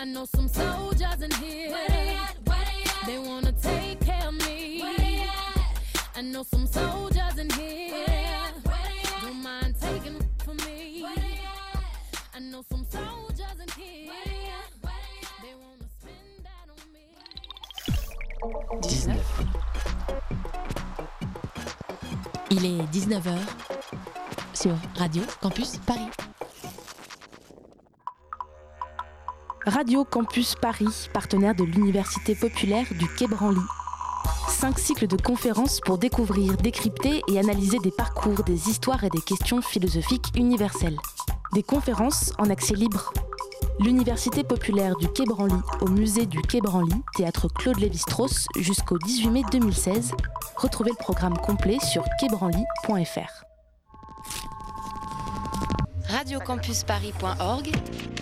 I know some soldiers in here. Where they at? Where they at? They wanna take care of me. Where they at? I know some soldiers in here. Where they at? Where they at? Don't mind taking for me. Where they at? I know some soldiers in here. Where they at? Where they at? They wanna spend that on me. 19. Il est 19h sur Radio Campus Paris. Radio Campus Paris, partenaire de l'Université populaire du Quai Branly. Cinq cycles de conférences pour découvrir, décrypter et analyser des parcours, des histoires et des questions philosophiques universelles. Des conférences en accès libre. L'Université populaire du Quai Branly au musée du Quai Branly, théâtre Claude Lévi-Strauss jusqu'au 18 mai 2016. Retrouvez le programme complet sur quaibranly.fr. Radiocampusparis.org,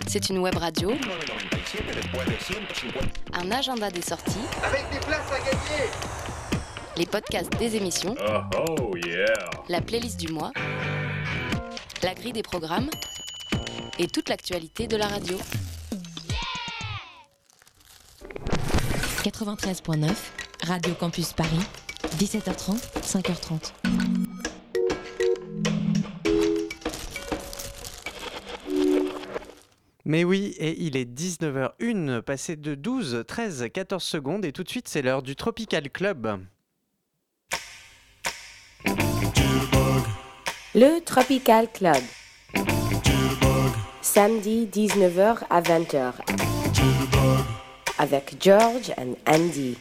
c'est une web radio, un agenda des sorties, Avec des places à gagner. Les podcasts des émissions, Oh, oh yeah. La playlist du mois, la grille des programmes. Et toute l'actualité de la radio. 93.9, Radio Campus Paris, 17h30, 5h30. Mais oui, et il est 19h01, passé de 12, 13, 14 secondes, et tout de suite c'est l'heure du Tropical Club. Le Tropical Club. Samedi 19h à 20h. Avec George and Andy.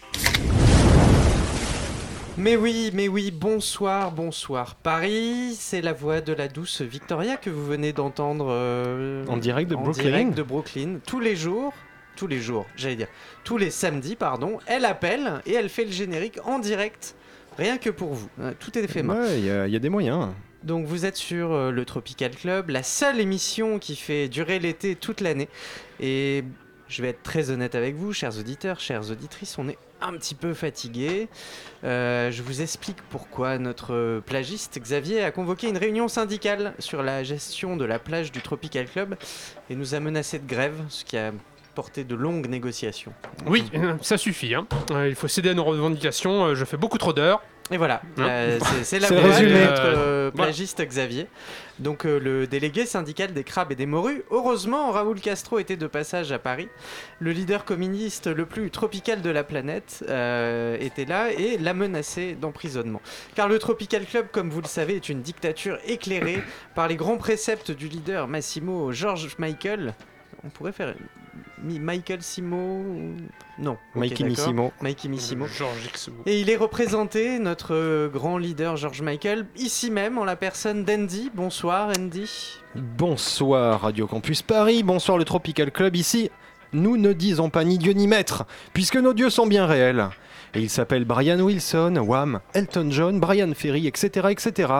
Mais oui, mais oui, bonsoir, bonsoir Paris, c'est la voix de la douce Victoria que vous venez d'entendre euh, En direct de en Brooklyn. direct de Brooklyn, tous les jours, tous les jours, j'allais dire, tous les samedis, pardon, elle appelle et elle fait le générique en direct, rien que pour vous, tout est fait main. Ouais, il y, a- il y a des moyens. Donc vous êtes sur euh, le Tropical Club, la seule émission qui fait durer l'été toute l'année. Et je vais être très honnête avec vous, chers auditeurs, chères auditrices, on est un petit peu fatigué. Euh, je vous explique pourquoi notre plagiste Xavier a convoqué une réunion syndicale sur la gestion de la plage du Tropical Club et nous a menacé de grève, ce qui a porté de longues négociations. Oui, ça suffit. hein. Euh, il faut céder à nos revendications. euh, je fais beaucoup trop d'heures. Et voilà, Hein euh, c'est- la voix de résumé. notre euh, plagiste Xavier. Donc euh, le délégué syndical des crabes et des morues. Heureusement, Raoul Castro était de passage à Paris. Le leader communiste le plus tropical de la planète euh, était là et l'a menacé d'emprisonnement. Car le Tropical Club, comme vous le savez, est une dictature éclairée par les grands préceptes du leader Massimo George Michael. On pourrait faire Mi- Michael Simo Non. Mikey d'accord. Missimo. Mikey Missimo. Georges Xemo. Et il est représenté, notre euh, grand leader George Michael, ici même en la personne d'Andy. Bonsoir Andy. Bonsoir Radio Campus Paris, bonsoir le Tropical Club ici. Nous ne disons pas ni Dieu ni maître, puisque nos dieux sont bien réels. Et il s'appelle Brian Wilson, Wham, Elton John, Brian Ferry, etc., etc.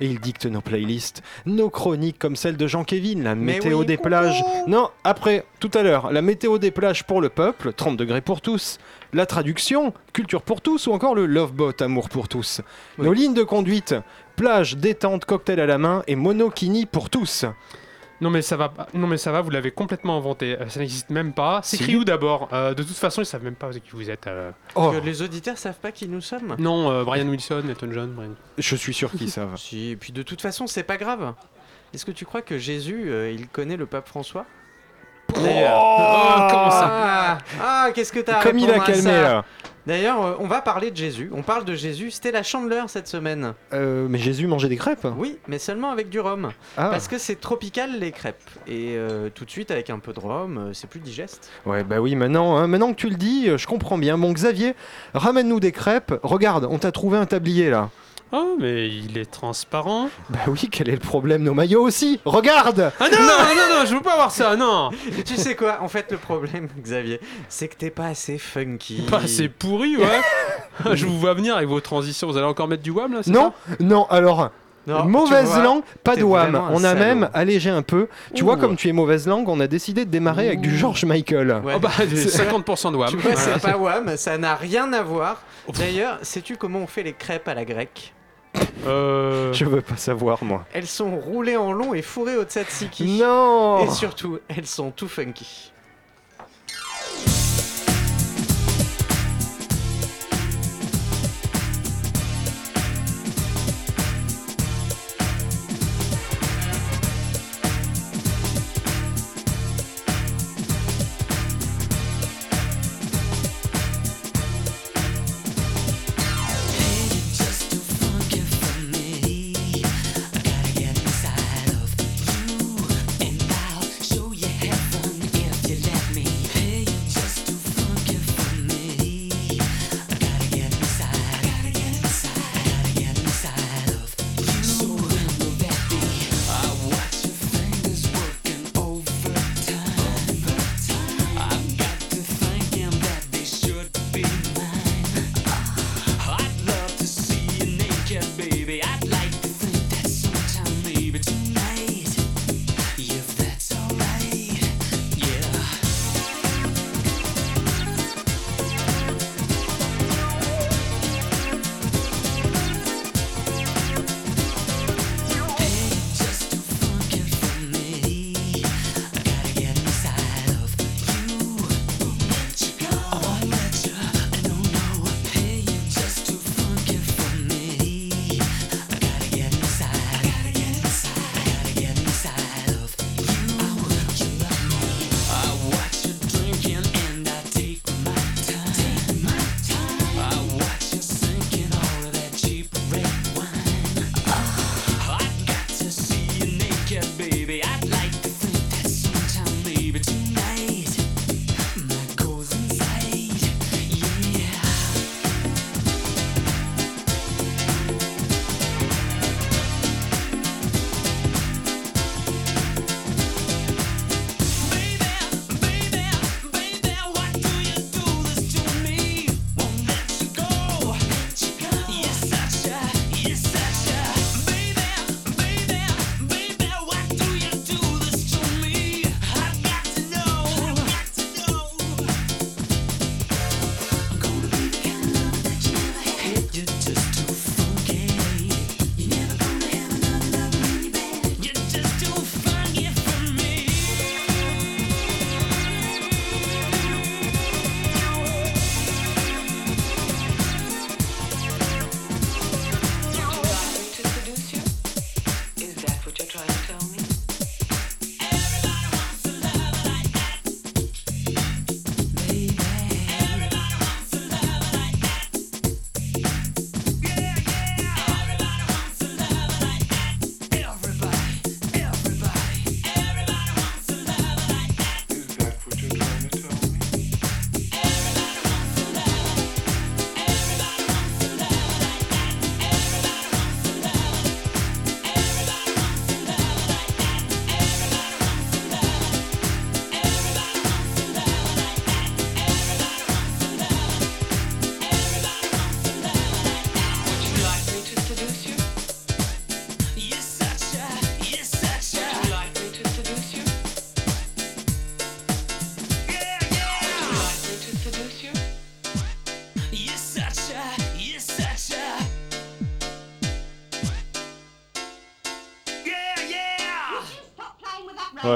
Et il dicte nos playlists, nos chroniques comme celle de Jean Kevin, la météo oui. des plages. Non, après, tout à l'heure, la météo des plages pour le peuple, 30 degrés pour tous. La traduction, culture pour tous ou encore le love boat, amour pour tous. Oui. Nos lignes de conduite, plage, détente, cocktail à la main et monokini pour tous. Non mais ça va, pas- non mais ça va. Vous l'avez complètement inventé. Euh, ça n'existe même pas. C'est Si. où d'abord Euh, De toute façon, ils savent même pas qui vous êtes. euh. Oh, Que les auditeurs savent pas qui nous sommes. Non, euh, Brian Wilson, Elton John. Brian- je suis sûr qu'ils savent. Si, et puis de toute façon, c'est pas grave. Est-ce que tu crois que Jésus, euh, il connaît le pape François? D'ailleurs. Oh, comment ça Ah, ah, qu'est-ce que t'as Comme il a calmé là. D'ailleurs, euh, on va parler de Jésus. On parle de Jésus. C'était la chandeleur cette semaine. Euh, mais Jésus mangeait des crêpes? Oui, mais seulement avec du rhum. Ah, Parce que c'est tropical les crêpes. Et euh, tout de suite, avec un peu de rhum, c'est plus digeste. ouais, bah oui, maintenant, hein, maintenant que tu le dis, je comprends bien. Bon, Xavier, ramène-nous des crêpes. Regarde, on t'a trouvé un tablier là. Oh, mais il est transparent. Bah oui, quel est le problème Nos maillots aussi? Regarde Ah non, non, non, non, je veux pas voir ça. Non, tu sais quoi? En fait, le problème, Xavier, c'est que t'es pas assez funky. pas c'est pourri, ouais. je vous vois venir avec vos transitions. Vous allez encore mettre du wham là c'est Non, non, alors, Non, mauvaise vois, langue, pas de wham. On a salaud. même allégé un peu. Tu vois, comme tu es mauvaise langue, on a décidé de démarrer avec du. George Michael. Ouais. Oh bah, j'ai 50% de wham. Tu vois, c'est pas wham, ça n'a rien à voir. D'ailleurs, sais-tu comment on fait les crêpes à la grecque? Euh... Je veux pas savoir, moi. Elles sont roulées en long et fourrées au tzatziki. Non Et surtout, elles sont tout funky.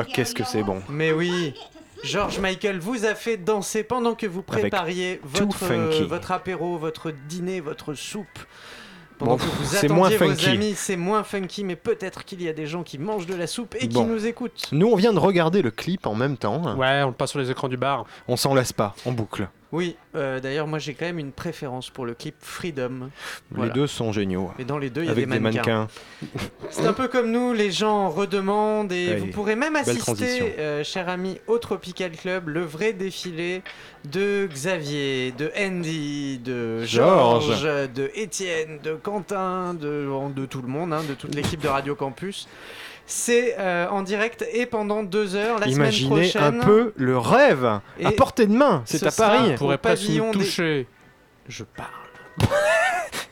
Qu'est-ce que c'est bon. Mais oui, George Michael vous a fait danser pendant que vous prépariez votre, euh, votre apéro, votre dîner, votre soupe. Pendant Bon, que vous attendiez moins vos funky. amis, c'est moins funky, mais peut-être qu'il y a des gens qui mangent de la soupe et qui nous écoutent. Nous, on vient de regarder le clip en même temps. Ouais, on le passe sur les écrans du bar. On s'en lasse pas, en boucle. Oui, euh, d'ailleurs, moi j'ai quand même une préférence pour le clip Freedom. Voilà. Les deux sont géniaux. Et dans les deux, il y a Avec des mannequins. C'est un peu comme nous, les gens redemandent et Allez, vous pourrez même assister, euh, cher ami, au Tropical Club, le vrai défilé de Xavier, de Andy, de Georges. Georges, de Étienne, de Quentin, de, de tout le monde, hein, de toute l'équipe de Radio Campus. C'est euh, en direct et pendant deux heures la Imaginez semaine prochaine. un peu le rêve à portée de main. C'est ce à Paris. Pourrait nous des- toucher. Je parle.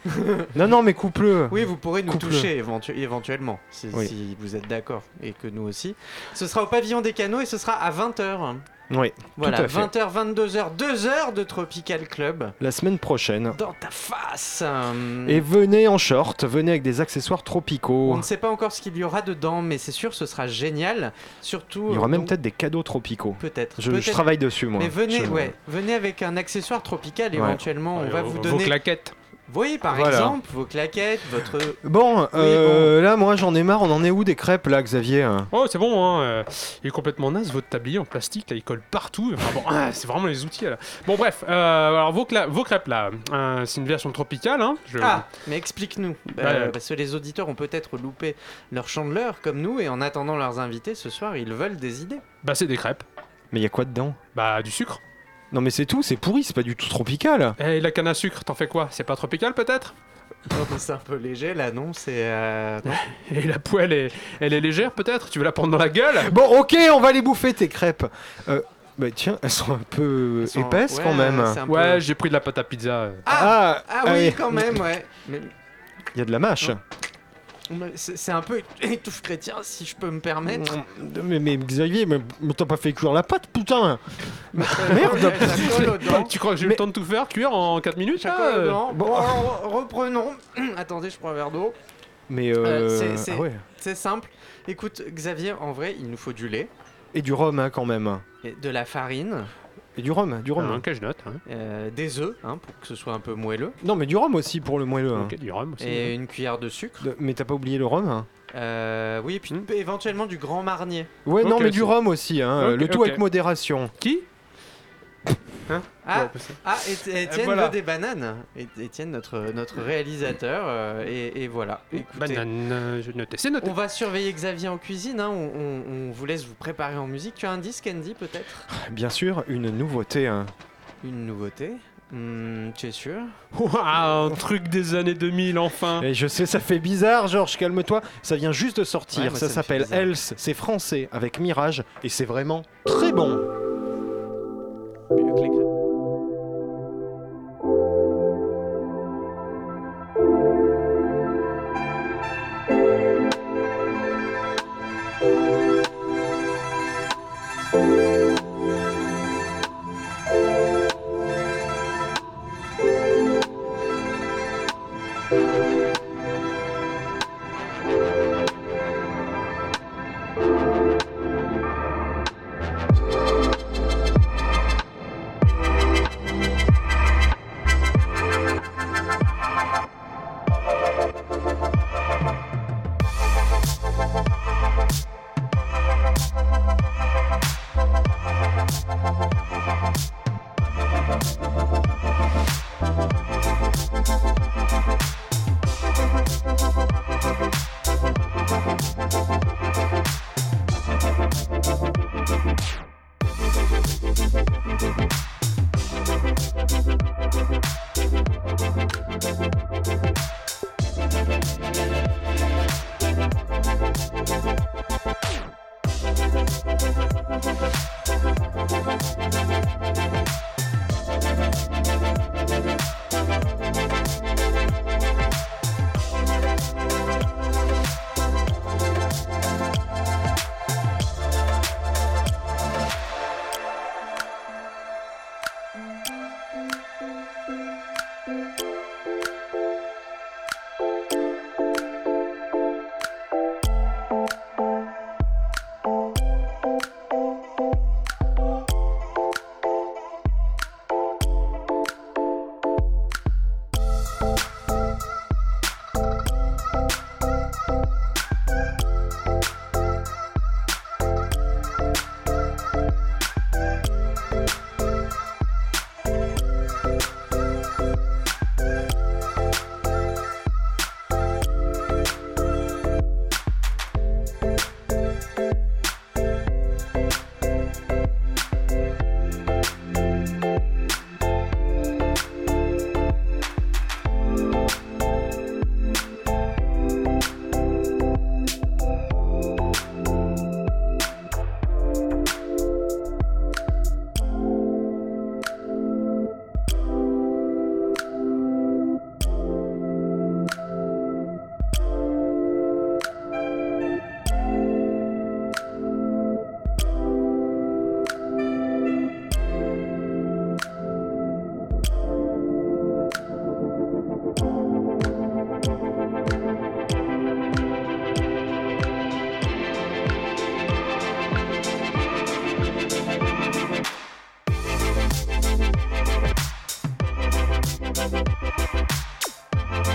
Non, non, mais coupe-le. Oui, vous pourrez nous toucher éventu- éventuellement, si, Oui. si vous êtes d'accord, et que nous aussi. Ce sera au pavillon des canaux et ce sera à 20h. Oui, Voilà, tout à fait. 20h, 22h, 2 heures de Tropical Club La semaine prochaine. dans ta face. Hum, Et venez en short, venez avec des accessoires On tropicaux. ne sait pas encore ce qu'il y aura dedans, mais c'est sûr, ce sera génial. Surtout. Il y aura même peut-être des cadeaux tropicaux. Peut-être. Je, travaille dessus, moi. Mais venez, Je- ouais, venez avec un accessoire tropical Ouais. éventuellement. On va Euh, vous Vos donner. claquettes. Oui, par Voilà. exemple, vos claquettes, votre. Bon, euh, là, moi, j'en ai marre. On en est où des crêpes, là, Xavier Oh, c'est bon, hein. euh, Il est complètement naze, votre tablier en plastique, là, il colle partout. Enfin bon, ah, c'est vraiment les outils, là. Bon, bref, euh, alors vos, cla- vos crêpes, là, euh, c'est une version tropicale, hein. Je- Ah, mais explique-nous. Bah, Euh, euh, parce que les auditeurs ont peut-être loupé leur chandeleur comme nous, et en attendant leurs invités ce soir, ils veulent des idées. Bah, c'est des crêpes. Mais il y a quoi dedans? Bah, du sucre. Non, mais c'est tout, c'est pourri, c'est pas du tout tropical. Et la canne à sucre, t'en fais quoi? C'est pas tropical, peut-être? Non, mais c'est un peu léger là, non C'est. euh, non Et la poêle, est... elle est légère, peut-être? Tu veux la prendre dans la gueule? Bon, ok, on va les bouffer, tes crêpes. Euh, bah, tiens, elles sont un peu sont- épaisses ouais, quand même. c'est peu- Ouais, j'ai pris de la pâte à pizza. euh. Ah, ah oui, allez. quand même, ouais. Mais Il y a de la mâche. C'est un peu étouffe chrétien, si je peux me permettre. Mais, mais Xavier, mais, mais t'as pas fait cuire la pâte, putain Merde. Tu crois que j'ai eu Mais- le temps de tout faire, cuire en 4 minutes là, euh. Bon, alors, reprenons. Attendez, je prends un verre d'eau. Mais euh, Euh, c'est- ah ouais. C'est simple. Écoute, Xavier, en vrai, il nous faut du lait, Et du rhum, hein, quand même. et de la farine, Et du rhum, du rhum. Ah, ok, je note. hein. euh, des œufs, hein, pour que ce soit un peu moelleux, Non, mais du rhum aussi pour le moelleux. hein. Ok, du rhum aussi. et une cuillère de sucre. De- Mais t'as pas oublié le rhum hein Euh, oui, et puis Hmm. éventuellement du grand marnier. Ouais, non, Ok, mais du c'est- rhum aussi. Hein. Ok, le tout ok. avec modération. Qui? Ah, Ouais, c'est- ah et- Étienne voilà. veut des bananes. Et- Étienne, notre, notre réalisateur. euh, et, et voilà. Écoutez, Banane, euh, je notais. C'est noté. On va surveiller Xavier en cuisine. hein, On, on- on vous laisse vous préparer en musique. Tu as un disque, Andy, peut-être? Bien sûr, une nouveauté. hein. Une nouveauté? Hmm, Tu es sûr? Ouah, un truc des années 2000, enfin. Et je sais, ça fait bizarre, Georges, calme-toi. Ça vient juste de sortir. Ouais, ça s'appelle. Else. C'est français avec Mirage. Et c'est vraiment très bon.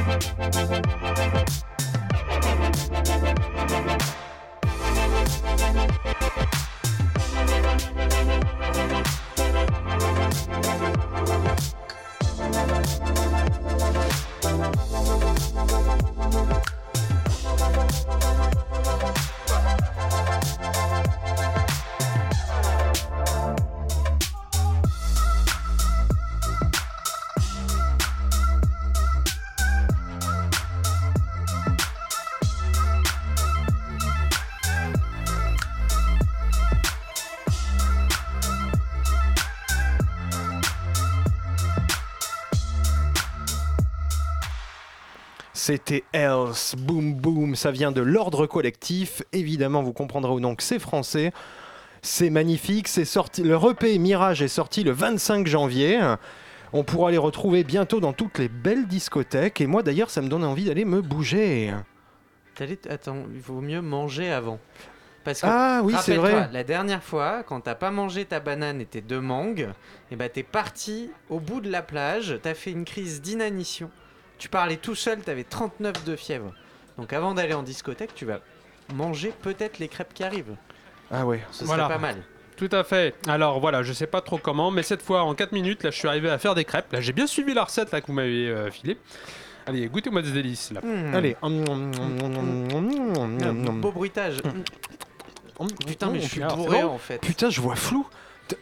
Thank C'était Else, boom boom, ça vient de l'ordre collectif. Évidemment, vous comprendrez ou non que c'est français. C'est magnifique, c'est sorti. Le EP Mirage est sorti le 25 janvier. On pourra les retrouver bientôt dans toutes les belles discothèques. Et moi d'ailleurs, ça me donne envie d'aller me bouger. Attends, il vaut mieux manger avant. Parce que, Ah oui, c'est vrai. La dernière fois, quand t'as pas mangé ta banane et tes deux mangues, et bah t'es parti au bout de la plage, t'as fait une crise d'inanition. Tu parlais tout seul, t'avais 39 de fièvre. Donc avant d'aller en discothèque, tu vas manger peut-être les crêpes qui arrivent. Ah ouais. Ce Voilà. serait pas mal. Tout à fait. Alors voilà, je sais pas trop comment, mais cette fois en 4 minutes, là je suis arrivé à faire des crêpes. Là j'ai bien suivi la recette là que vous m'avez euh, filée. Allez, goûtez-moi ce délice là. Hmm. Allez. Un beau bruitage. Putain, mais je suis bourré en fait. Putain, je vois flou.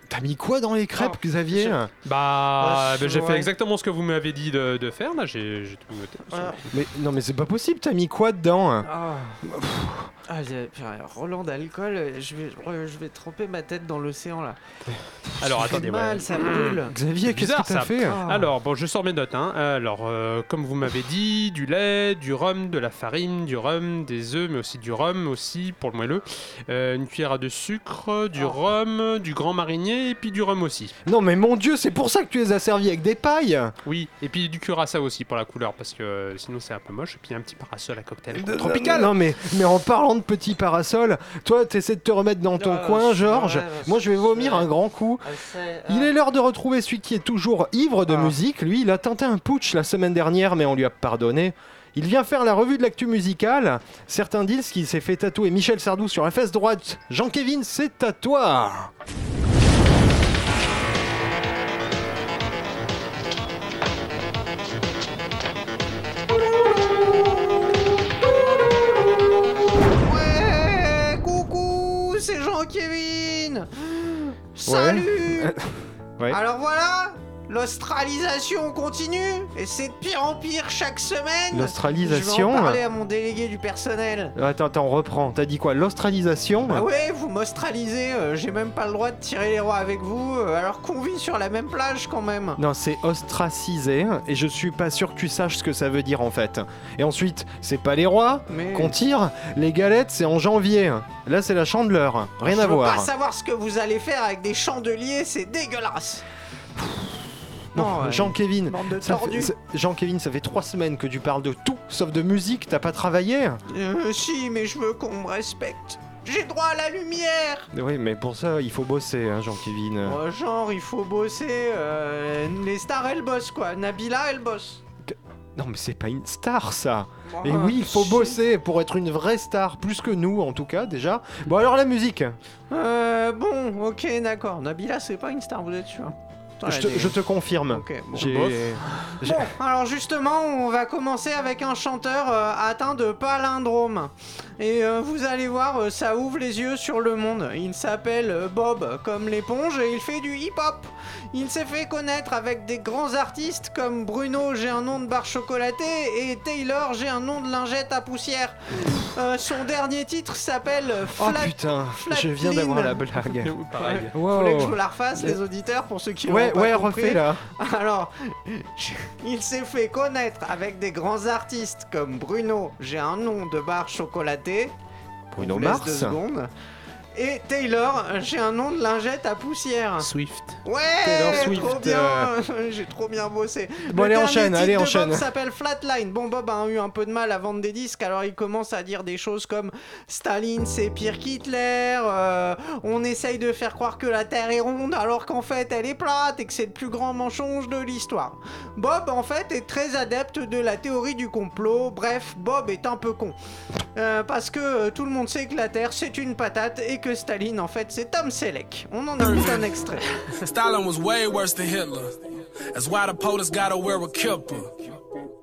T'as mis quoi dans les crêpes, Oh, Xavier Bah, Ah, bah, j'ai ouais. fait exactement ce que vous m'avez dit de, de faire. Là, j'ai j'ai tout noté. Ah. Mais non, mais c'est pas possible. T'as mis quoi dedans Ah, ah Roland d'alcool, je vais, je vais tremper ma tête dans l'océan là. Alors Ça fait attendez, mal, ouais. ça brûle. Xavier, qu'est-ce que t'as ça. fait Ah. Alors, bon, je sors mes notes. Hein. Alors, euh, comme vous m'avez dit, du lait, du rhum, de la farine, du rhum, des œufs, mais aussi du rhum aussi pour le moelleux. Euh, une cuillère de sucre, du Oh. rhum, du grand marinier et puis du rhum aussi. Non, mais mon Dieu, c'est pour ça que tu les as servis avec des pailles. Oui, et puis du curaçao aussi pour la couleur parce que euh, sinon c'est un peu moche. Et puis un petit parasol à cocktail. De- Tropical. Non, mais, mais en parlant de petits parasols, toi, t'essaies de te remettre dans ton Ah, coin, Georges. Moi, je vais vomir un grand coup. Ah, Il ah. est l'heure de retrouver celui qui est toujours ivre de Ah. musique. Lui, il a tenté un putsch la semaine dernière, mais on lui a pardonné. Il vient faire la revue de l'actu musicale. Certains disent qu'il s'est fait tatouer Michel Sardou sur la fesse droite. Jean-Kévin, c'est à toi. Jean-Kévin. Salut. Ouais. Alors voilà, l'australisation continue et c'est de pire en pire chaque semaine. L'australisation Je vais en parler à mon délégué du personnel. Attends, attends, on reprend. T'as dit quoi L'australisation Bah ouais, vous m'australisez, euh, j'ai même pas le droit de tirer les rois avec vous, euh, alors qu'on vit sur la même plage quand même. Non, c'est ostracisé, et je suis pas sûr que tu saches ce que ça veut dire en fait. Et ensuite, c'est pas les rois Mais qu'on tire, les galettes c'est en janvier. Là c'est la chandeleur, rien je à veux voir. pas savoir ce que vous allez faire avec des chandeliers, c'est dégueulasse. Non. Jean-Kévin, ça- Jean-Kévin, ça fait trois semaines que tu parles de tout sauf de musique, t'as pas travaillé Euh, si, mais je veux qu'on me respecte. J'ai droit à la lumière. Oui, mais pour ça, il faut bosser, hein, Jean-Kévin. Oh, genre, il faut bosser. euh, les stars, elles bossent quoi. Nabila, elle bosse. Non, mais c'est pas une star ça Oh, Et oui, il faut bosser pour être une vraie star, plus que nous en tout cas déjà. Bon alors la musique, Euh, bon, ok, d'accord. Nabila, c'est pas une star, vous êtes sûr je te, est- je te confirme. Ok, bon. Bon, alors justement, on va commencer avec un chanteur euh, atteint de palindrome. Et euh, vous allez voir, euh, ça ouvre les yeux sur le monde. Il s'appelle Bob, comme l'éponge, et il fait du hip-hop. Il s'est fait connaître avec des grands artistes comme Bruno, j'ai un nom de barre chocolatée, et Taylor, j'ai un nom de lingette à poussière. Euh, son dernier titre s'appelle Oh Flat... putain, Flatline. je viens d'avoir la blague. Pareil. Ouais. Faudrait que je Wow. vous la refasse, les auditeurs, pour ceux qui Ouais, pas ouais, compris. refais là. Alors, il s'est fait connaître avec des grands artistes comme Bruno, j'ai un nom de barre chocolatée. Bruno On vous laisse Mars deux secondes. Et Taylor, j'ai un nom de lingette à poussière. Swift. Ouais, Taylor Swift, trop bien. euh. J'ai trop bien bossé. Bon, Le allez, enchaîne, allez, enchaîne. Bob s'appelle Flatline. Bon, Bob a eu un peu de mal à vendre des disques, alors il commence à dire des choses comme Staline c'est pire qu'Hitler. euh, on essaye de faire croire que la Terre est ronde alors qu'en fait elle est plate et que c'est le plus grand mensonge de l'histoire. Bob en fait est très adepte de la théorie du complot. Bref, Bob est un peu con. Euh, parce que tout le monde sait que la Terre c'est une patate et que Staline en fait c'est Tom Selleck. On en écoute un extrait. Stalin was way worse than Hitler. That's why the POTUS gotta wear a kipper.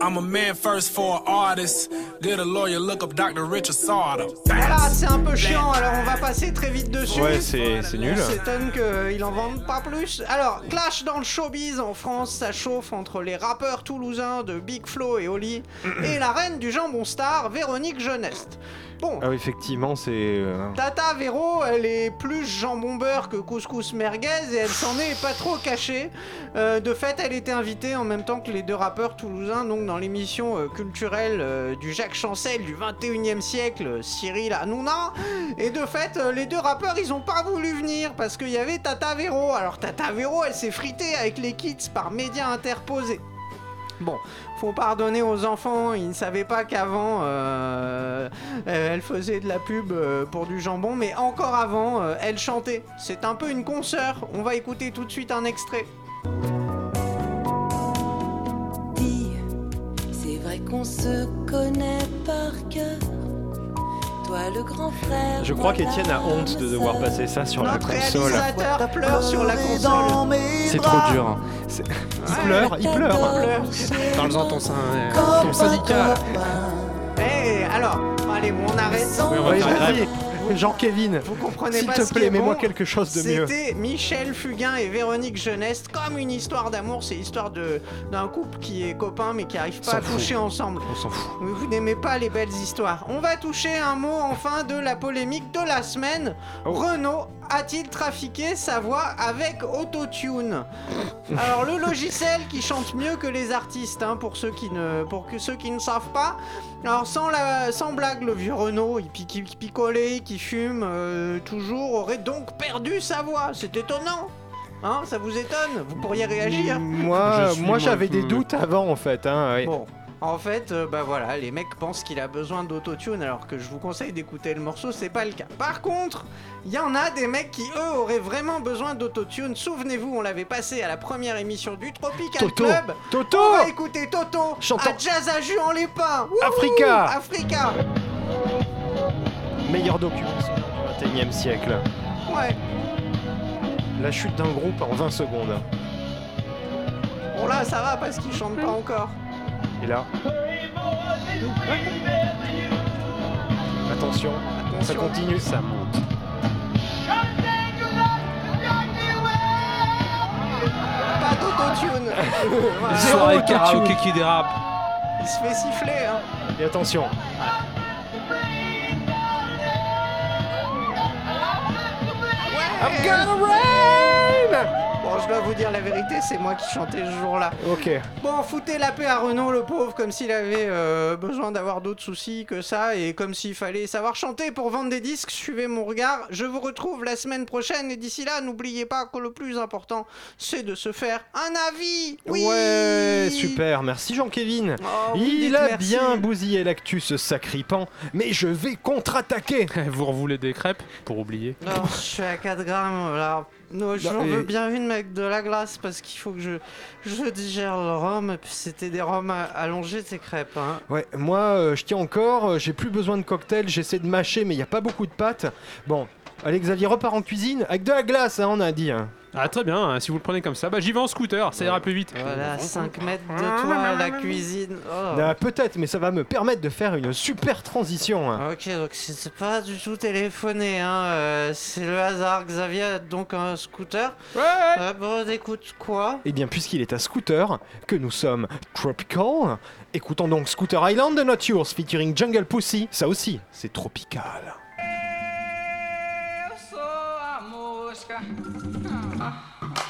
I'm a man first for an artist. Get a lawyer, look up Dr. Richard. Voilà, c'est un peu chiant, alors on va passer très vite dessus. Ouais, c'est c'est nul. On s'étonne qu'ils en vendent pas plus. Alors, clash dans le showbiz en France, ça chauffe entre les rappeurs toulousains de Big Flo et Oli et la reine du jambon star, Véronique Jeuneste. Bon, Ah effectivement, c'est. euh, Tata Véro, elle est plus jambon beurre que couscous merguez et elle s'en est pas trop cachée. Euh, de fait, elle était invitée en même temps que les deux rappeurs toulousains donc dans l'émission euh, culturelle euh, du Jacques Chancel du 21e siècle, euh, Cyril Hanouna. Et de fait, les deux rappeurs, ils ont pas voulu venir parce qu'il y avait Tata Véro. Alors Tata Véro, elle s'est fritée avec les kids par médias interposés. Bon, faut pardonner aux enfants, ils ne savaient pas qu'avant elle faisait de la pub pour du jambon, mais encore avant, elle chantait. C'est un peu une consoeur. On va écouter tout de suite un extrait. Qu'on se connaît par cœur. Toi, le grand frère. Je crois qu'Étienne a honte de devoir passer ça sur la Notre console. réalisateur pleure sur la console. C'est trop dur. hein. Il pleure, il pleure. Parle-en ton, syn- euh, ton syndicat. Eh, alors, allez, bon, on arrête. Oui, on va Oui, Jean-Kévin, Vous comprenez s'il pas te plaît, mets-moi quelque chose de mieux. C'était Michel Fugain et Véronique Jeunesse, comme une histoire d'amour. C'est l'histoire de- d'un couple qui est copain mais qui arrive pas S'en à fout. coucher ensemble. On s'en fout. Mais vous n'aimez pas les belles histoires. On va toucher un mot enfin de la polémique de la semaine. Oh. Renault a-t-il trafiqué sa voix avec Autotune Alors le logiciel qui chante mieux que les artistes, hein, pour ceux qui ne, pour que ceux qui ne savent pas. Alors sans la, sans blague, le vieux Renault, il, qui picolait, qui fume euh, toujours, aurait donc perdu sa voix. C'est étonnant. Hein, ça vous étonne? Vous pourriez réagir Moi, j'avais des doutes avant en fait. Hein, ouais. Bon, en fait, euh, bah voilà, les mecs pensent qu'il a besoin d'autotune alors que je vous conseille d'écouter le morceau, c'est pas le cas. Par contre, il y en a des mecs qui eux auraient vraiment besoin d'autotune. Souvenez-vous, on l'avait passé à la première émission du Tropical Toto Club. Toto On va écouter Toto Chantant- à Jazz à Jus en les pins. Wouhou Africa Africa Meilleur document du 21 e siècle. Ouais. La chute d'un groupe en 20 secondes. Bon là, ça va parce qu'il chante pas encore. Là. Attention, ça Attention. continue. Ça monte. Pas d'autotune. Zéro Soirée autotune. karaoké qui dérape. Il se fait siffler, hein. Et attention. I'm gonna rain Bon, je dois vous dire la vérité, c'est moi qui chantais ce jour-là. Ok. Bon, foutez la paix à Renaud, le pauvre, comme s'il avait euh, besoin d'avoir d'autres soucis que ça, et comme s'il fallait savoir chanter pour vendre des disques. Suivez mon regard. Je vous retrouve la semaine prochaine, et d'ici là, n'oubliez pas que le plus important, c'est de se faire un avis. Oui Ouais, super, merci Jean-Kévin. Oh, Il a merci. bien bousillé l'actu ce sacripant, mais je vais contre-attaquer. Vous voulez des crêpes pour oublier Non, je suis à 4 grammes. Non, j'en veux bien une avec de la glace parce qu'il faut que je, je digère le rhum. Et puis c'était des rhums allongés, ces crêpes. Hein. Ouais, moi euh, je tiens encore, euh, j'ai plus besoin de cocktail, j'essaie de mâcher mais il n'y a pas beaucoup de pâtes. Bon, allez Xavier repart en cuisine avec de la glace, hein, on a dit. hein. Ah très bien, hein, si vous le prenez comme ça, bah j'y vais en scooter, ça ira plus vite. Voilà, 5 mètres de toi, la cuisine. Oh. Ah, Peut-être, mais ça va me permettre de faire une super transition. hein. Ok, donc c'est pas du tout téléphoné, hein. euh, c'est le hasard. Xavier a donc un scooter. Ouais, Euh, bon, écoute, quoi? Eh bien, puisqu'il est à Scooter, que nous sommes tropical, écoutons donc Scooter Island de Not Yours featuring Jungle Pussy, ça aussi, c'est tropical. J'aime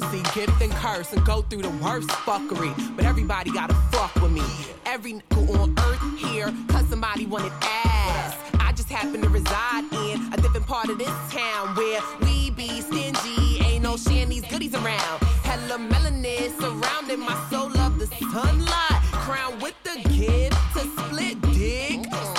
pussy gift and curse and go through the worst fuckery. But everybody gotta fuck with me. Every nigga on earth here, cause somebody wanted ass. I just happen to reside in a different part of this town where we be stingy. Ain't no sharing these goodies around. Hella melanin surrounding my soul of the sunlight. Crown with the gift to split dick.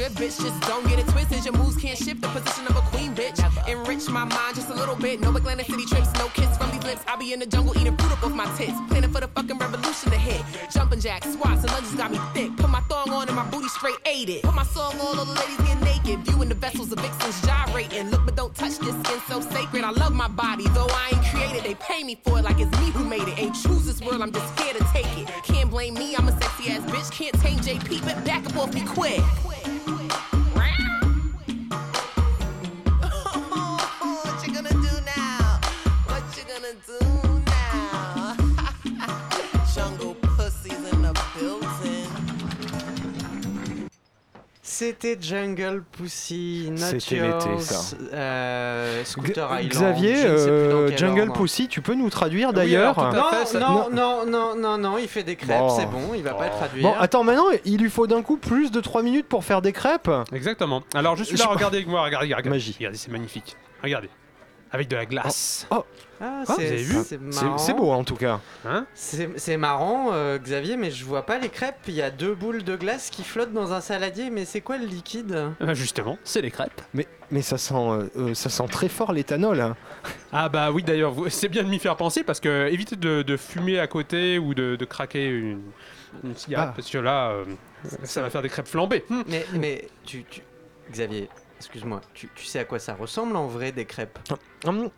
Drift, bitch. Just don't get it twisted. Your moves can't shift the position of a queen, bitch. Enrich my mind just a little bit. No Atlantic City trips, no kiss from these lips. I be in the jungle eating fruit up off my tits. Planning for the fucking revolution to hit. Jumping jacks, squats, and lunges got me thick. Put my thong on and my booty straight ate it. Put my song on, all the ladies get naked. Viewing the vessels of vixens gyrating. Look, but don't touch this skin so sacred. I love my body, though I ain't created. They pay me for it like it's me who made it. Ain't choose this world, I'm just here to take it. Can't blame me, I'm a sexy ass bitch. Can't tame JP, but back up off me quick do it. C'était Jungle Pussy, C'était l'été, ça. euh, Scooter Island. Xavier, euh, Jungle ordre. Pussy, tu peux nous traduire d'ailleurs Non, non, non, non, non, non, il fait des crêpes, c'est bon, il va pas le traduire. Bon, attends, maintenant, il lui faut d'un coup plus de 3 minutes pour faire des crêpes Exactement. Alors je suis Je- là, regardez avec moi, regardez, regardez. Magie. Regardez, c'est magnifique. Regardez. Avec de la glace. Oh, Ah, Ah, c'est- vous avez vu c'est C'est marrant. c'est beau en tout cas. Hein C'est c'est marrant, euh, Xavier, mais je vois pas les crêpes. Il y a deux boules de glace qui flottent dans un saladier, mais c'est quoi le liquide? Ah, Justement, c'est les crêpes. Mais, mais ça, sent, euh, euh, ça sent très fort l'éthanol. hein. Ah bah oui d'ailleurs, vous- c'est bien de m'y faire penser parce que évitez de, de fumer à côté ou de, de craquer une, une cigarette Ah. parce que là, euh, ça va faire des crêpes flambées. Hmm. Mais, mais tu, tu- Xavier, excuse-moi, tu, tu sais à quoi ça ressemble en vrai des crêpes? Hum,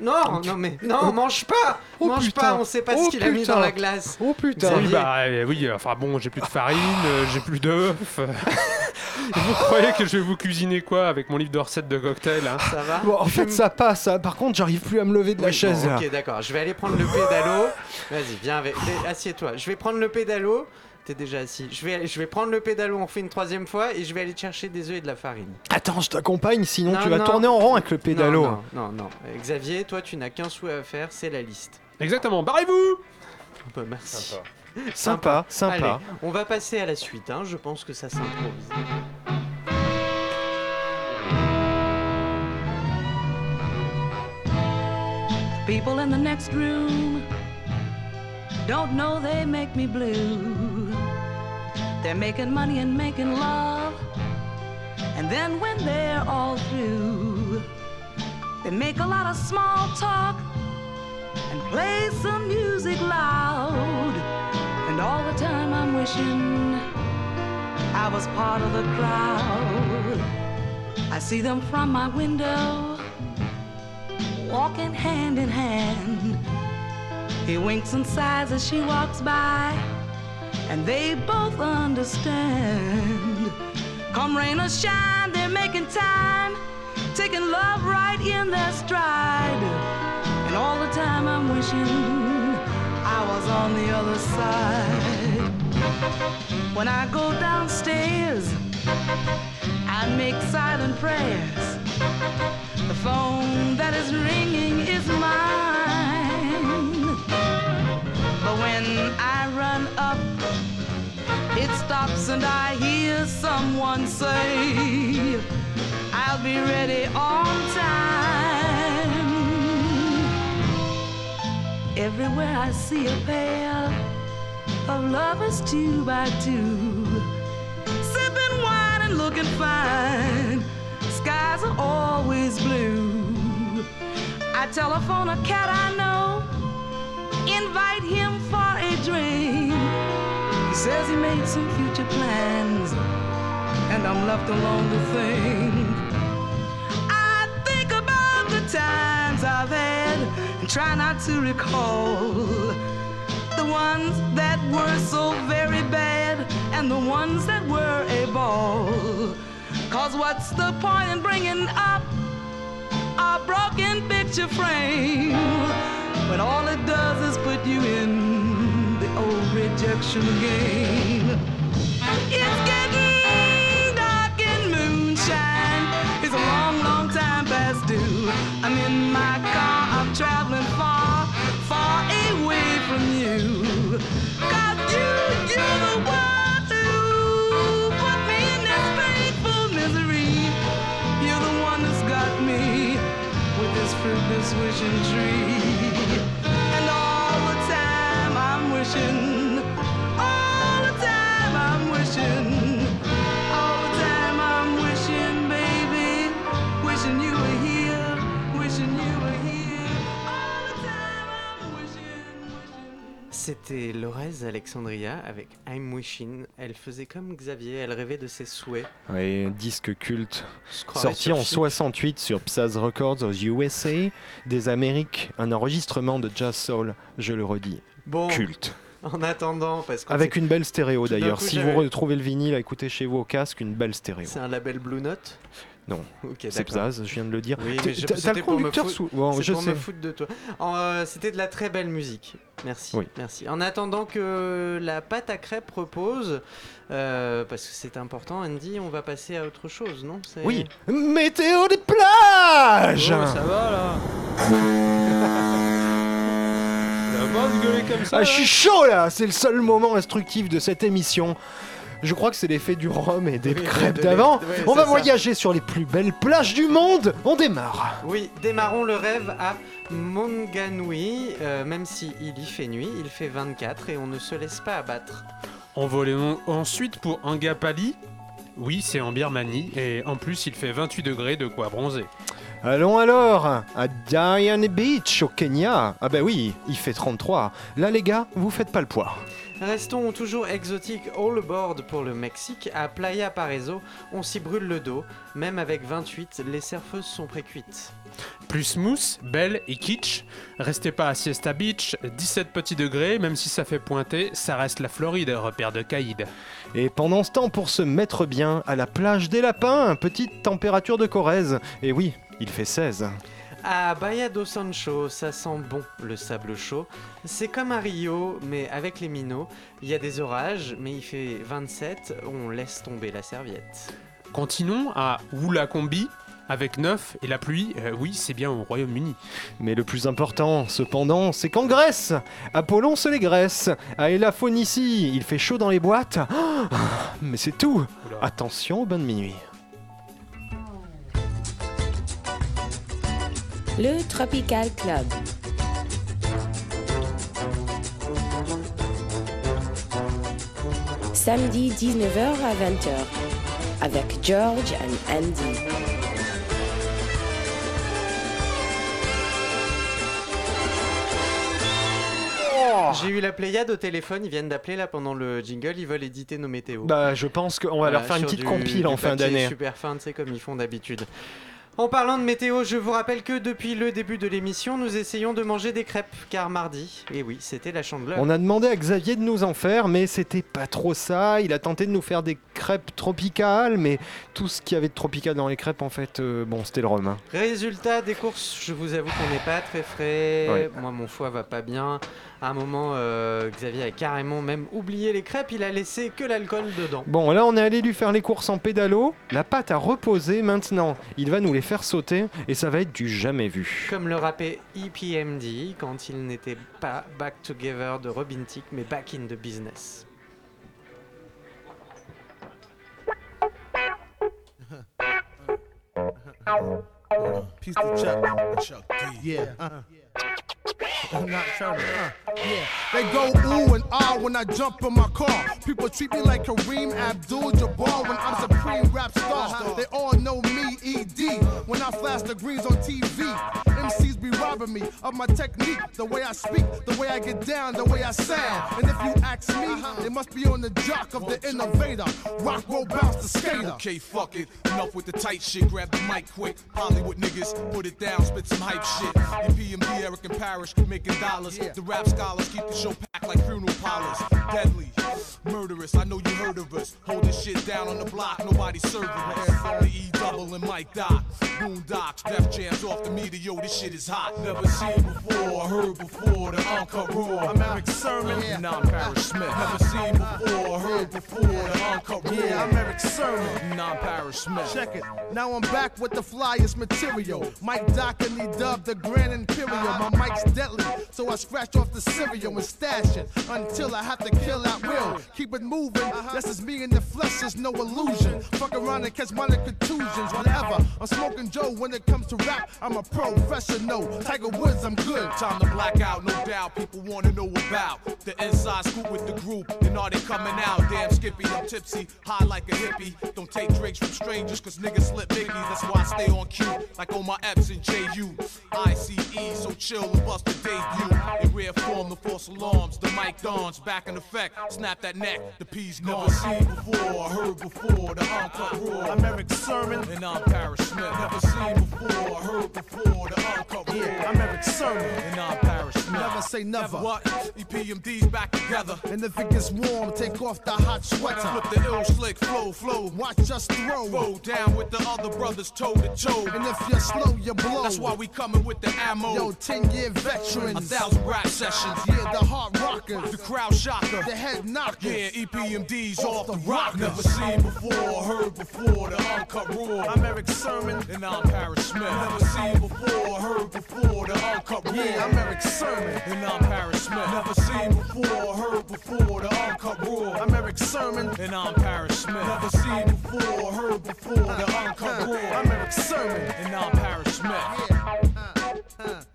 Non, non mais non, mange pas, Oh, mange putain. pas, on sait pas Oh, ce qu'il a mis dans la glace. Oh putain Oui bah euh, oui, euh, enfin bon, j'ai plus de farine, euh, j'ai plus d'œufs. vous croyez que je vais vous cuisiner quoi avec mon livre de recettes de cocktail hein Ça va Bon, en fait, ça passe. hein. Par contre, j'arrive plus à me lever de la chaise. bon, ok, d'accord. Je vais aller prendre le pédalo. Vas-y, viens avec. Assieds-toi. Je vais prendre le pédalo. T'es déjà assis. Je vais, je vais prendre le pédalo. On fait une troisième fois et je vais aller te chercher des œufs et de la farine. Attends, je t'accompagne, sinon Non, tu vas non. tourner en rond avec le pédalo. Non, non, non, non. Euh, Xavier, toi, tu n'as qu'un souhait à faire, c'est la liste. Exactement, barrez-vous Bah, merci. Sympa, sympa. Allez, on va passer à la suite. Hein. Je pense que ça s'improvise. People in the next room don't know they make me blue. They're making money and making love. And then when they're all through, they make a lot of small talk and play some music loud. And all the time I'm wishing I was part of the crowd. I see them from my window walking hand in hand. He winks and sighs as she walks by, and they both understand. Come rain or shine, they're making time, taking love right in their stride. And all the time I'm wishing I was on the other side. When I go downstairs, I make silent prayers. The phone that is ringing is mine. But when I it stops and I hear someone say, I'll be ready on time. Everywhere I see a pair of lovers two by two, sipping wine and looking fine. Skies are always blue. I telephone a cat I know, invite him says he made some future plans, and I'm left alone to think. I think about the times I've had and try not to recall the ones that were so very bad and the ones that were a ball. Cause what's the point in bringing up a broken picture frame when all it does is put you in rejection game. It's getting dark in moonshine. It's a long, long time past due. I'm in my car. I'm traveling far, far away from you. You, you're the one who put me in this painful misery. You're the one that's got me with this fruitless wishing tree. C'était Lorez Alexandria avec I'm Wishing. Elle faisait comme Xavier, elle rêvait de ses souhaits. Oui, disque culte. Sorti en Chic. 68 sur Psaz Records aux USA, des Amériques, un enregistrement de jazz soul, je le redis. Bon, Culte. en attendant, parce que Avec une belle stéréo d'ailleurs. Si vous retrouvez le vinyle à écouter chez vous au casque, une belle stéréo. c'est un label Blue Note. Non, Ok, c'est. Psaz, je viens de le dire. Oui, t'as- le conducteur sous. Bon, je pour sais. me foutre de toi. Euh, C'était de la très belle musique. Merci. Oui. Merci. En attendant que la pâte à crêpes repose, euh, parce que c'est important, Andy, on va passer à autre chose, non? C'est- Oui, météo des plages Oh, ça va là Ça va comme ça Ah, je suis chaud là C'est le seul moment instructif de cette émission. Je crois que c'est l'effet du rhum et des Oui, crêpes de- d'avant. oui, On va ça. voyager sur les plus belles plages du monde. On démarre. Oui, démarrons le rêve à Monganui. euh, même si il y fait nuit, il fait 24 et on ne se laisse pas abattre. Envolons ensuite pour Angapali. Oui, c'est en Birmanie et en plus il fait 28 degrés de quoi bronzer. Allons alors à Diane Beach au Kenya. Ah bah oui, il fait 33. Là les gars, vous faites pas le poids. Restons toujours exotiques all aboard pour le Mexique. À Playa Parezo, on s'y brûle le dos. Même avec 28, les surfeuses sont précuites. Plus mousse, belle et kitsch. Restez pas à Siesta Beach, 17 petits degrés, même si ça fait pointer, ça reste la Floride, repère de caïd. Et pendant ce temps, pour se mettre bien, à la plage des lapins, petite température de Corrèze. Et oui, il fait 16. À Bahia do Sancho, ça sent bon le sable chaud. C'est comme à Rio, mais avec les minots. Il y a des orages, mais il fait 27, on laisse tomber la serviette. Continuons à Woolacombi, avec 9 et la pluie, euh, oui, c'est bien au Royaume-Uni. Mais le plus important, cependant, c'est qu'en Grèce, Apollon se les graisse. À Elaphonissi, il fait chaud dans les boîtes. Ah, Mais c'est tout. Attention aux bonnes minuit. Le Tropical Club. Samedi 19h à 20h avec George and Andy. J'ai eu la Pléiade au téléphone, ils viennent d'appeler là pendant le jingle, ils veulent éditer nos météos. Bah, je pense qu'on va leur faire une petite compile en fin d'année. Super fin, tu sais, comme ils font d'habitude. En parlant de météo, je vous rappelle que depuis le début de l'émission, nous essayons de manger des crêpes, car mardi, et oui, c'était la chandeleur. On a demandé à Xavier de nous en faire, mais c'était pas trop ça. Il a tenté de nous faire des crêpes tropicales, mais tout ce qu'il y avait de tropical dans les crêpes, en fait, euh, bon, c'était le rhum. hein. Résultat des courses, je vous avoue qu'on n'est pas très frais. Ouais. Moi, mon foie va pas bien. À un moment, euh, Xavier a carrément même oublié les crêpes, il a laissé que l'alcool dedans. Bon, là, on est allé lui faire les courses en pédalo. La pâte a reposé. Maintenant, il va nous les faire sauter, et ça va être du jamais vu. Comme le rappait EPMD quand il n'était pas Back Together de Robin Thicke, mais Back in the Business. Piece to Chuck. Chuck D. Yeah. Uh. Uh, yeah. They go ooh and ah when I jump in my car. People treat me like Kareem Abdul-Jabbar when I'm supreme rap star. They all know me, ED, when I flash the greens on TV. MCs be robbing me of my technique, the way I speak, the way I get down, the way I sound. And if you ask me, they must be on the jock of the innovator. Rock, roll, bounce, the skater. Okay, fuck it. Enough with the tight shit. Grab the mic quick. Hollywood niggas, put it down, spit some hype shit. EPMD, Eric and Parrish, make making dollars. The rap scholars keep the show packed like funeral parlors. Deadly, murderous. I know you heard of us. Holding shit down on the block, nobody serving us. The E double and Mike Doc. Boondocks, Def Jams off the meter. Yo, this shit is hot. Never seen before, heard before. The uncut raw. I'm Eric Sermon, and I'm Paris Smith. Never seen before, heard before. The uncut raw. Yeah, I'm Eric Sermon. And I'm Paris Smith. Check it. Now I'm back with the flyest material. Mike Doc and me Dub, the Grand Imperial. My mic's deadly, so I scratch off the cereal and stash it until I have to kill at will. Keep it moving. This is me in the flesh, there's no illusion. Fuck around and catch minor contusions, whatever. I'm smoking Joe when it comes to rap. I'm a professional. Tiger Woods, I'm good. Time to black out, no doubt. People wanna know about the inside scoop with the group. And are they coming out? Damn Skippy, I'm tipsy, high like a hippie. Don't take drinks from strangers, cause niggas slip Mickey. That's why I stay on cue, like on my Epps and JU. ICE, so chill with bust the debut. In rare form, the false alarms, the mic dawns, back in effect. Snap that neck, the P's gone. Never seen before, heard before, the uncut raw. I'm Eric Sermon. And I'm Paris Smith. Never seen before, heard before, the uncut raw. Yeah, I'm Eric Sermon. And I'm Paris Smith. Never say never. What? EPMD's back together. And if it gets warm, take off the hot sweater. Flip the ill slick flow, flow. Watch us throw. Throw down with the other brothers toe to toe. And if you're slow, you blow. That's why we coming with the ammo. Yo, 10 year veterans. A thousand rap sessions. Yeah, the heart rockers. The crowd shocker. The head knockers. Yeah, EPMD's off, Off the the rock. Never seen before, heard before, the uncut raw. I'm Eric Sermon. And I'm Paris Smith. Never seen before, heard before, the uncut raw. Yeah, I'm Eric Sermon. And I'm Paris Smith. Never seen before, heard before, the uncut raw. I'm Eric Sermon. And I'm Paris Smith. Never seen before, heard before, the uncut uh, uh, raw. I'm Eric Sermon. And I'm Paris Smith. Yeah, yeah. Word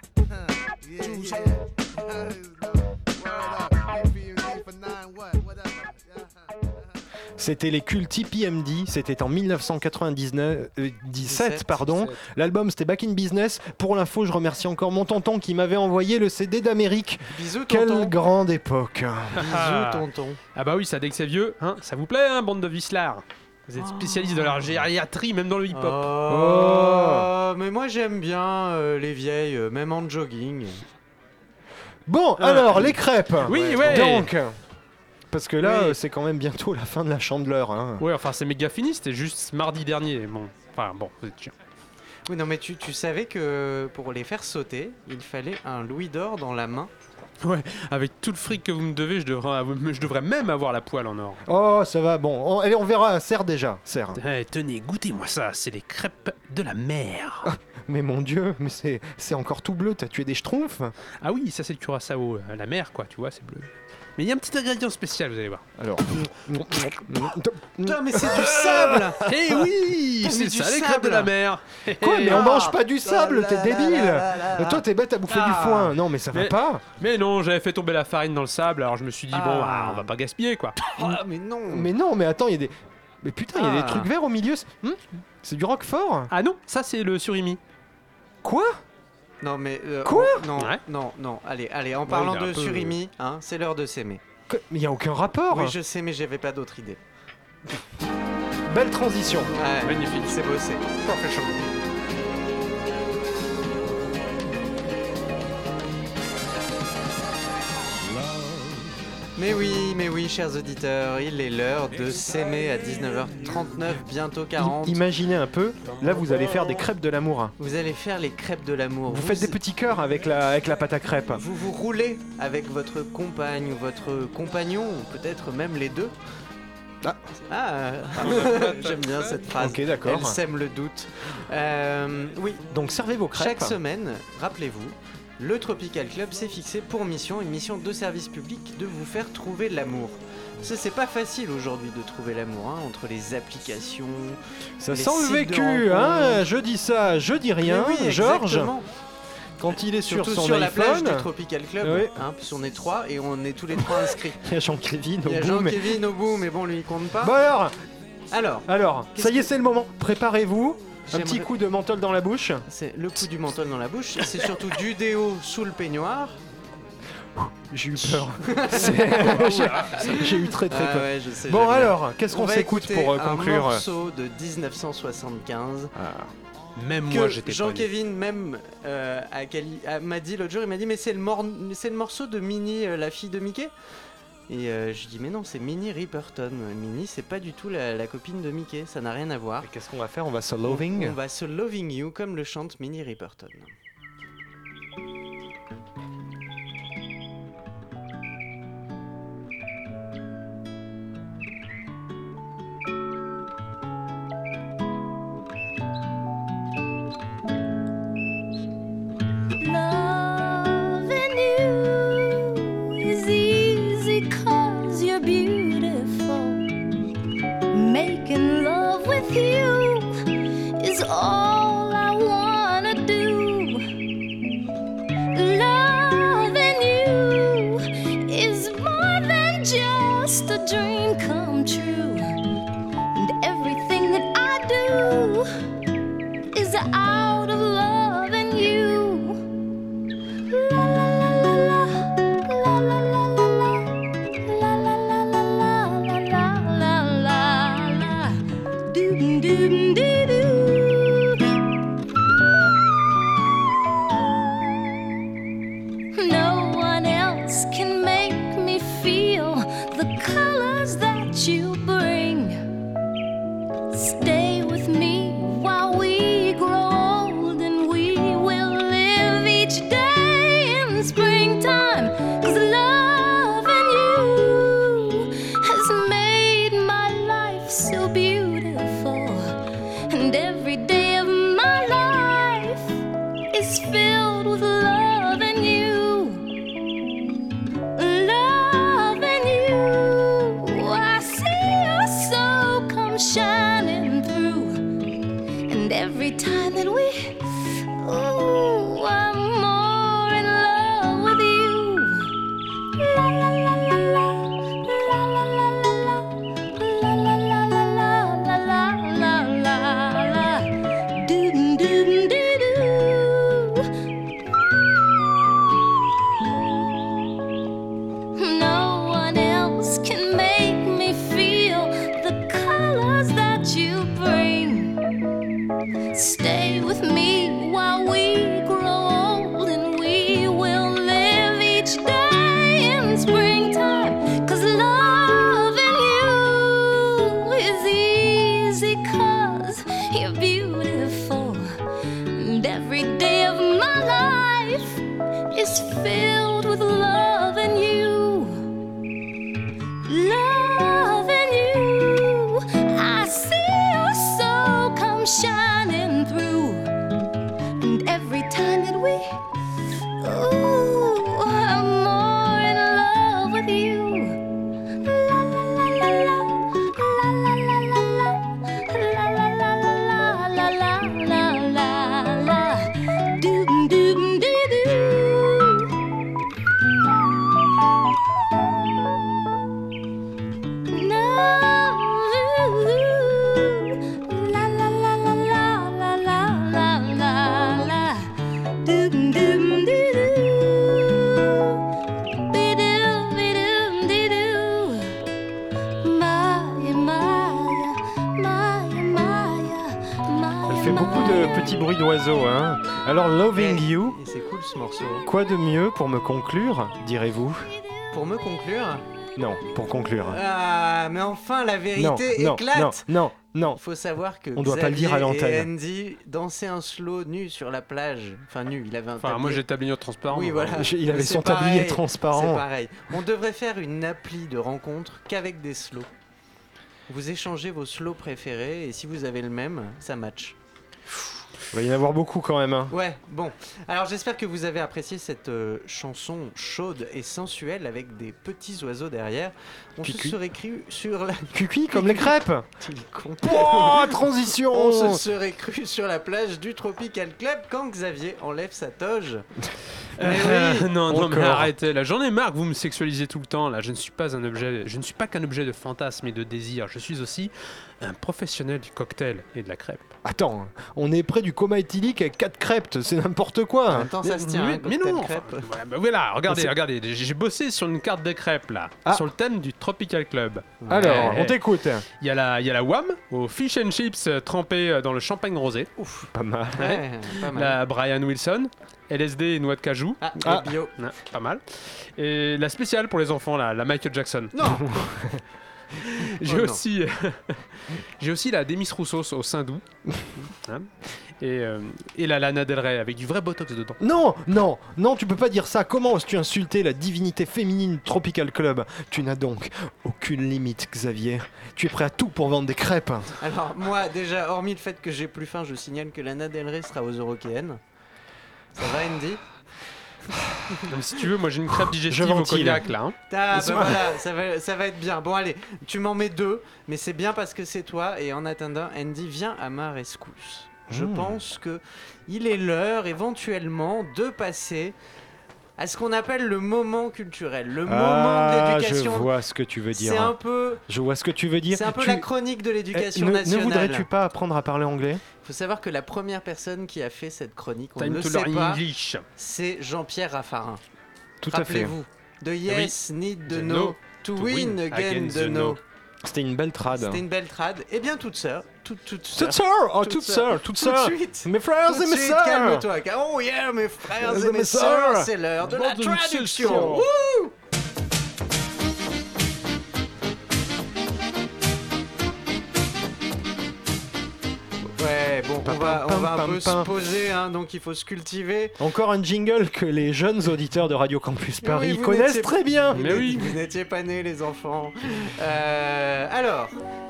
C'était les cultes IPMD, c'était en 1999, euh, 17, 17, pardon. 17. L'album c'était Back in Business. Pour l'info, je remercie encore mon tonton qui m'avait envoyé le CD d'Amérique. Bisous, Quelle tonton. grande époque. Bisous, tonton. Ah bah oui, ça dès que c'est vieux, hein, ça vous plaît, hein, bande de vislards Vous êtes spécialiste de la gériatrie, même dans le hip-hop. Oh, mais moi j'aime bien euh, les vieilles, euh, même en jogging. Bon, alors les crêpes. Oui, ouais. Donc, parce que là, Oui. euh, c'est quand même bientôt la fin de la chandeleur. Hein. Ouais, enfin c'est méga fini, c'était juste mardi dernier. Bon, enfin bon, vous êtes chiant. Oui, non, mais tu, tu savais que pour les faire sauter, il fallait un louis d'or dans la main. Ouais, avec tout le fric que vous me devez, je devrais, je devrais même avoir la poêle en or. Oh, ça va. Bon, on, allez, on verra. Serre déjà, serre. Eh, tenez, goûtez-moi ça, c'est les crêpes de la mer. Mais mon Dieu, mais c'est c'est encore tout bleu. T'as tué des schtroumpfs Ah oui, ça c'est le curaçao, euh, la mer quoi, tu vois, c'est bleu. Mais il y a un petit ingrédient spécial, vous allez voir. Alors. Putain, mais c'est du sable Eh oui, c'est ça les crêpes de la mer. Quoi Mais on Ah. mange pas du sable, là t'es débile. Toi, t'es bête à bouffer du Ah. foin. Non, mais ça va pas. Mais non, j'avais fait tomber la farine dans le sable, alors je me suis dit bon, Ah. ah, on va pas gaspiller quoi. Ah, mais non Mais non, mais attends, il y a des. Mais putain, il y a Ah. des trucs verts au milieu. c'est- Hmm C'est du roquefort Ah non, ça c'est le surimi. Quoi? Non, mais. euh, Quoi on- Non, Ouais. non, non. Allez, allez, en parlant il est un de peu- surimi, hein, c'est l'heure de s'aimer. Que- Mais il y a aucun rapport. Oui, je sais, mais j'avais pas d'autre idée. Belle transition. Ouais, Magnifique. C'est bossé. Professional. Mais oui, mais oui, chers auditeurs, il est l'heure de s'aimer à 19h39, bientôt 40. I- imaginez un peu, là vous allez faire des crêpes de l'amour. hein. Vous allez faire les crêpes de l'amour. Vous faites des petits cœurs avec la, avec la pâte à crêpes. Vous vous roulez avec votre compagne ou votre compagnon, ou peut-être même les deux. Ah. Ah, j'aime bien cette phrase. Ok, d'accord. Elle sème le doute. Euh, oui, Donc servez vos crêpes. chaque semaine, rappelez-vous, le Tropical Club s'est fixé pour mission, une mission de service public, de vous faire trouver l'amour. Ça, c'est pas facile aujourd'hui de trouver l'amour, hein, entre les applications. Ça les sent le vécu, hein Je dis ça, je dis rien, Mais oui, Georges. Quand il est sur Surtout son sur la plage iPhone, du Tropical Club, Oui. hein, puisqu'on est trois et on est tous les trois inscrits. il y a Jean-Kévin au Il y a bout, mais... Au bout, mais bon, lui il compte pas. Bon alors, Alors, alors, ça y est, que- c'est le moment. Préparez-vous. Un petit coup de menthol dans la bouche. c'est le coup du menthol dans la bouche, c'est surtout du déo sous le peignoir. J'ai eu peur. J'ai eu très très Ah peur. ouais, je sais, Bon alors, qu'est-ce On qu'on s'écoute pour euh, Un conclure morceau de 1975. Même que moi, j'étais. Jean-Kévin même euh, m'a dit l'autre jour, il m'a dit mais c'est le, mor- le morceau de Minnie, euh, la fille de Mickey? Et euh, je dis mais non, c'est Minnie Riperton. Minnie, c'est pas du tout la, la copine de Mickey, ça n'a rien à voir. Qu'est-ce qu'on va faire? On va se loving? On va se loving you comme le chante Minnie Riperton. Ce morceau. quoi de mieux pour me conclure, direz-vous? Pour me conclure? Non, pour conclure. Ah, mais enfin la vérité non, éclate. non, non, non. Faut savoir que On doit pas le dire à l'antenne. Andy dansaient un slow nu sur la plage. Enfin nu, il avait un Enfin, moi tablier. j'ai le tablier transparent. Oui, donc, voilà. Il avait son tablier pareil, transparent. C'est pareil. On devrait faire une appli de rencontre qu'avec des slows. Vous échangez vos slows préférés et si vous avez le même, ça match. Il va y en avoir beaucoup quand même. hein. Ouais, bon. Alors j'espère que vous avez apprécié cette euh, chanson chaude et sensuelle avec des petits oiseaux derrière. On se serait cru sur la... Cuicui comme les crêpes Il. Oh, transition On se serait cru sur la plage du Tropical Club quand Xavier enlève sa toge. Euh, non, non, mais arrêtez là. J'en ai marre que vous me sexualisez tout le temps là. Je ne suis pas un objet. Je ne suis pas qu'un objet de fantasme et de désir. Je suis aussi un professionnel du cocktail et de la crêpe. Attends, on est près du coma éthylique avec 4 crêpes, c'est n'importe quoi. Attends, ça se tient. mais, hein, mais non, enfin, voilà, bah voilà, regardez, regardez. J'ai bossé sur une carte de crêpes là, Ah. sur le thème du Tropical Club. Alors, Ouais. on t'écoute. Il y a la, il y a la Wham au fish and chips euh, trempé euh, dans le champagne rosé. Ouf. Pas mal. Ouais, pas mal. La Brian Wilson, LSD et noix de cajou. Ah, Ah. bio. Pas mal. Et la spéciale pour les enfants, là, la Michael Jackson. Non J'ai Oh aussi, j'ai aussi la Demis Roussos au sein doux. Hein et, euh, et la Lana Del Rey avec du vrai botox dedans. Non, non, non, tu peux pas dire ça. Comment oses-tu insulter la divinité féminine Tropical Club Tu n'as donc aucune limite, Xavier. Tu es prêt à tout pour vendre des crêpes. Alors, moi, déjà, hormis le fait que j'ai plus faim, je signale que Lana Del Rey sera aux Eurokéennes. Ça va, Andy? Donc, si tu veux, moi j'ai une crêpe digestive Je au cognac là. hein. Ah, bah Ça- voilà, ça va, ça va être bien. Bon, allez, tu m'en mets deux, mais c'est bien parce que c'est toi. Et en attendant, Andy, viens à ma rescousse. Je Mmh. pense que il est l'heure, éventuellement, de passer à ce qu'on appelle le moment culturel, le moment de Ah, je l'éducation. vois ce que tu veux dire. C'est un peu, Je vois ce que tu veux dire. c'est un peu Tu- la chronique de Eh, l'éducation ne, ne nationale. voudrais-tu pas apprendre à parler anglais? Faut savoir que la première personne qui a fait cette chronique, on Time ne to sait learn pas, English. c'est Jean-Pierre Raffarin. Tout à fait. Rappelez-vous, de Yes, Need the The No, No, to win again against the No. C'était une belle trad. C'était une belle trad. Et bien, toute sœur, toute, toute sœur. Toute sœur Oh, Toute toute sœur. sœur, toute Tout de sœur suite. Mes frères Tout et mes suite, sœurs calme-toi. car- Oh yeah, mes frères Et et mes sœurs, c'est l'heure de la Bande de traduction. discussion. Wouh va, on va un peu se poser, hein, donc il faut se cultiver. Encore un jingle que les jeunes auditeurs de Radio Campus Paris oui, connaissent très bien. Vous Mais n'étiez- oui. Vous n'étiez pas nés, les enfants. Euh, alors,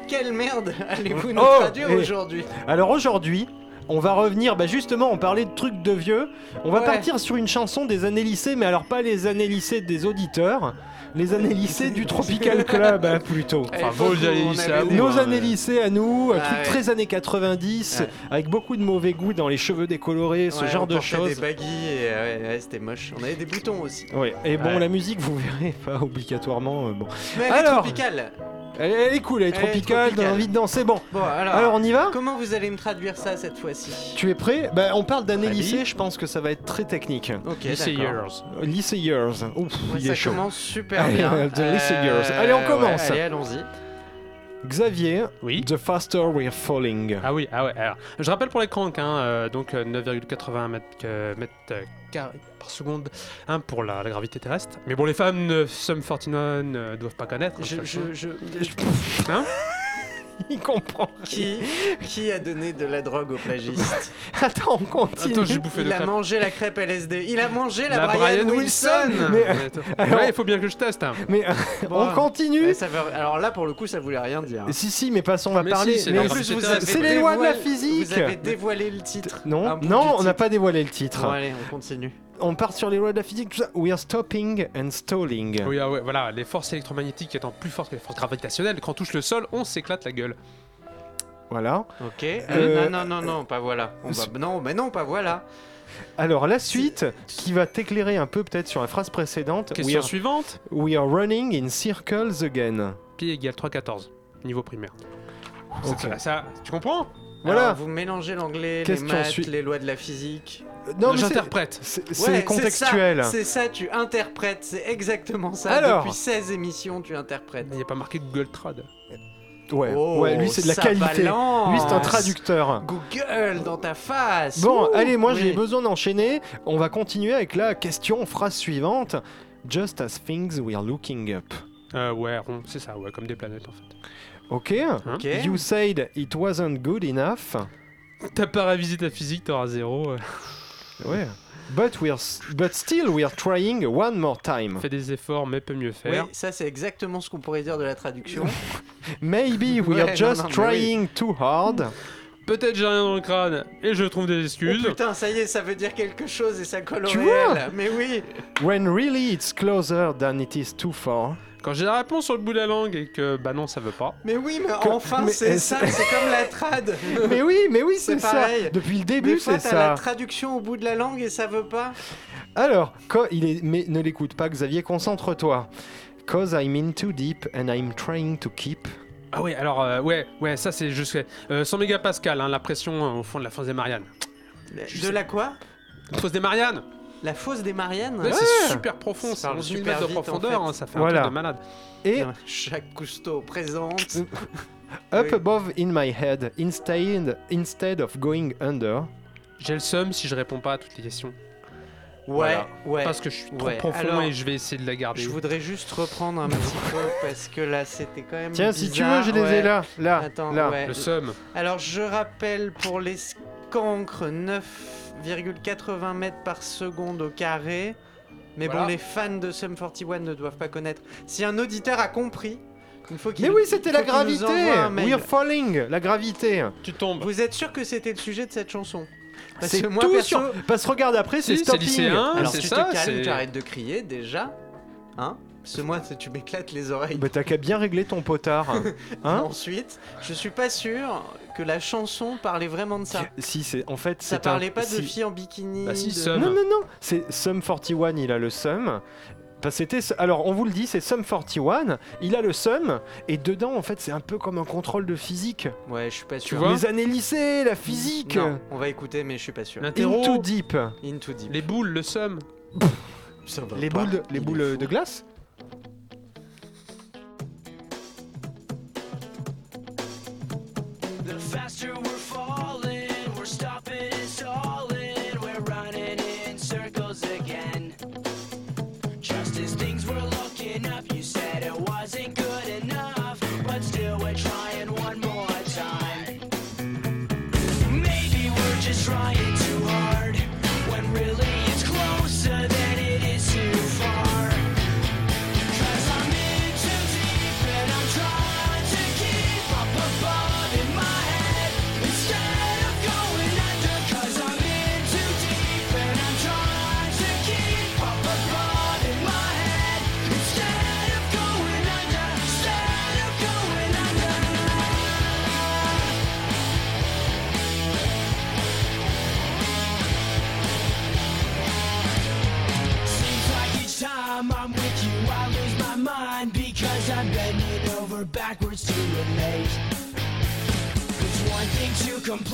quelle merde allez-vous nous Oh, traduire et- aujourd'hui? Alors aujourd'hui, on va revenir, bah justement, on parlait de trucs de vieux. On va Ouais. partir sur une chanson des années lycée, mais alors pas les années lycée des auditeurs, les années lycée du Tropical Club hein, plutôt. Enfin, Eh, faut vos années on lycée avait à vous, Nos hein, années mais- lycée à nous, Ah euh, trucs ouais. très années 90, Ouais. avec beaucoup de mauvais goût dans les cheveux décolorés, ce Ouais, genre on de choses. des baggy et ouais, ouais, c'était moche. On avait des boutons aussi. Ouais. Et bon, Ouais. la musique, vous verrez, pas obligatoirement. euh, bon. Mais Alors. est tropicale. Elle, elle est cool, elle est Elle est tropicale, tropicale. donne envie de danser. Bon, Bon, alors, alors on y va? comment vous allez me traduire ça cette fois-ci? Tu es prêt? Bah, On parle d'année Allez. lycée, je pense que ça va être très technique. Ok, Lycée d'accord. Years. Lycée Years. Ouf, Ouais, il ça est chaud. commence super Allez, bien. Euh, The Lycée Years. Allez, on commence. ouais, allez, allons-y. Xavier, Oui. The Faster We're Falling. Ah oui, ah ouais. Alors, je rappelle pour les cranks, hein, euh, donc euh, 9,81 mètres, euh, mètres, euh, carrés par seconde hein, pour la, la gravité terrestre. Mais bon, les femmes de Sum 49 ne doivent pas connaître. Je, hein, je, je- Hein? Il comprend. Qui, qui a donné de la drogue au plagiste Attends, on continue. Attends, j'ai bouffé Il a crêpes. mangé la crêpe LSD. Il a mangé la, La Brian, Brian Wilson. Wilson. Mais- alors- Ouais, il faut bien que je teste. hein. Mais euh, Bon, on continue. Ouais, ça veut- Alors là, pour le coup, ça voulait rien dire. Si, si, mais passons, on va Mais parler. si, c'est mais En plus, vous avez C'est les lois de la dévoilé- physique. Vous avez dévoilé le titre. Non, Un bout non, du on n'a titre. pas dévoilé le titre. Bon, allez, on continue. On part sur les lois de la physique. tout ça. We are stopping and stalling. Oui, ah ouais, voilà, les forces électromagnétiques étant plus fortes que les forces gravitationnelles, quand on touche le sol, on s'éclate la gueule. Voilà. Ok. Euh, non, non, non, non, pas voilà. On va... Non, mais non, pas voilà. Alors la suite qui va t'éclairer un peu peut-être sur la phrase précédente. We Question are, suivante we are running in circles again. Pi égale 3,14, niveau primaire. Ok. Ça, ça- tu comprends? Voilà. Alors, vous mélangez l'anglais, les Question maths, les lois de la physique. Non, mais c'est- J'interprète. c'est Ouais, contextuel. C'est ça, c'est ça, tu interprètes. C'est exactement ça. Alors. Depuis 16 émissions, tu interprètes. Il n'y a pas marqué Google Trad. Ouais, Oh, ouais, lui c'est de la qualité. balance. Lui c'est un traducteur. Google dans ta face. Bon, Ouh, allez, moi oui. j'ai besoin d'enchaîner. On va continuer avec la question phrase suivante. Just as things we are looking up. Euh, ouais, rond, c'est ça, ouais, comme des planètes en fait. Ok. Ok. You said it wasn't good enough. T'as pas révisé ta physique, t'auras zéro. Ouais. But we're but still we are trying one more time. Fais des efforts, mais peut mieux Oui, faire. ça c'est exactement ce qu'on pourrait dire de la traduction. Maybe we Ouais, are non, just non, mais oui. trying too hard. Peut-être j'ai rien dans le crâne et je trouve des Oh excuses. putain, ça y est, ça veut dire quelque chose et ça colle au Tu réel. vois Mais oui. When really it's closer than it is too far. Quand j'ai la réponse sur le bout de la langue et que bah non, ça veut pas. Mais oui, mais Que- enfin, mais- c'est ça, c'est comme la trad. mais oui, mais oui, C'est c'est ça. pareil. Depuis le Des début, fois, c'est t'as la ça. traduction au bout de la langue et ça veut pas. Alors, il est, mais ne l'écoute pas, Xavier, concentre-toi. Cause I'm in too deep and I'm trying to keep. Ah ouais, alors, euh, ouais, ouais, ça c'est juste. Euh, 100 mégapascal, hein, la pression euh, au fond de la fosse des Mariannes. De la quoi? La fosse des Mariannes La fosse des Mariannes Ouais, C'est super profond, Ça c'est parle 11 000 super mètres de en profondeur, fait. hein, ça fait Voilà. un truc de malade. Et Jacques Cousteau présente. up Oui. above in my head, instead, instead of going under. J'ai le seum si je réponds pas à toutes les questions. Ouais, Voilà. ouais. Parce que je suis trop ouais. profond Alors, et je vais essayer de la garder. Je voudrais juste reprendre un petit peu parce que là c'était quand même. Tiens, si tu veux, je les ai Ouais. là, là, Attends, là. ouais. Le seum. Alors je rappelle pour les scancres 9,80 mètres par seconde au carré. Mais Voilà. bon, les fans de Sum 41 ne doivent pas connaître. Si un auditeur a compris, il faut qu'il Mais oui, c'était la gravité. We're falling, la gravité. Tu tombes. Vous êtes sûr que c'était le sujet de cette chanson? Parce C'est que moi, tout perso, sur. Parce que regarde après, c'est Si, c'est stopping. lycéen. Alors c'est tu ça, te calmes, c'est- tu arrêtes de crier déjà, hein Parce que moi, c'est- tu m'éclates les oreilles. Bah t'as qu'à bien régler ton potard. Hein Ensuite, je suis pas sûr que la chanson parlait vraiment de ça. Si c'est en fait Ça un- parlait pas de si- filles en bikini. Bah si, de- Sum. Non non non, c'est Sum 41, il a le Sum. Parce que c'était alors on vous le dit, c'est Sum 41, il a le Sum et dedans en fait c'est un peu comme un contrôle de physique. Ouais, je suis pas sûr. vois Les années lycée, la physique. Non, on va écouter, mais je suis pas sûr. Into deep. Into deep. les boules, le va Les pas. boules, de- les Il boules de glace The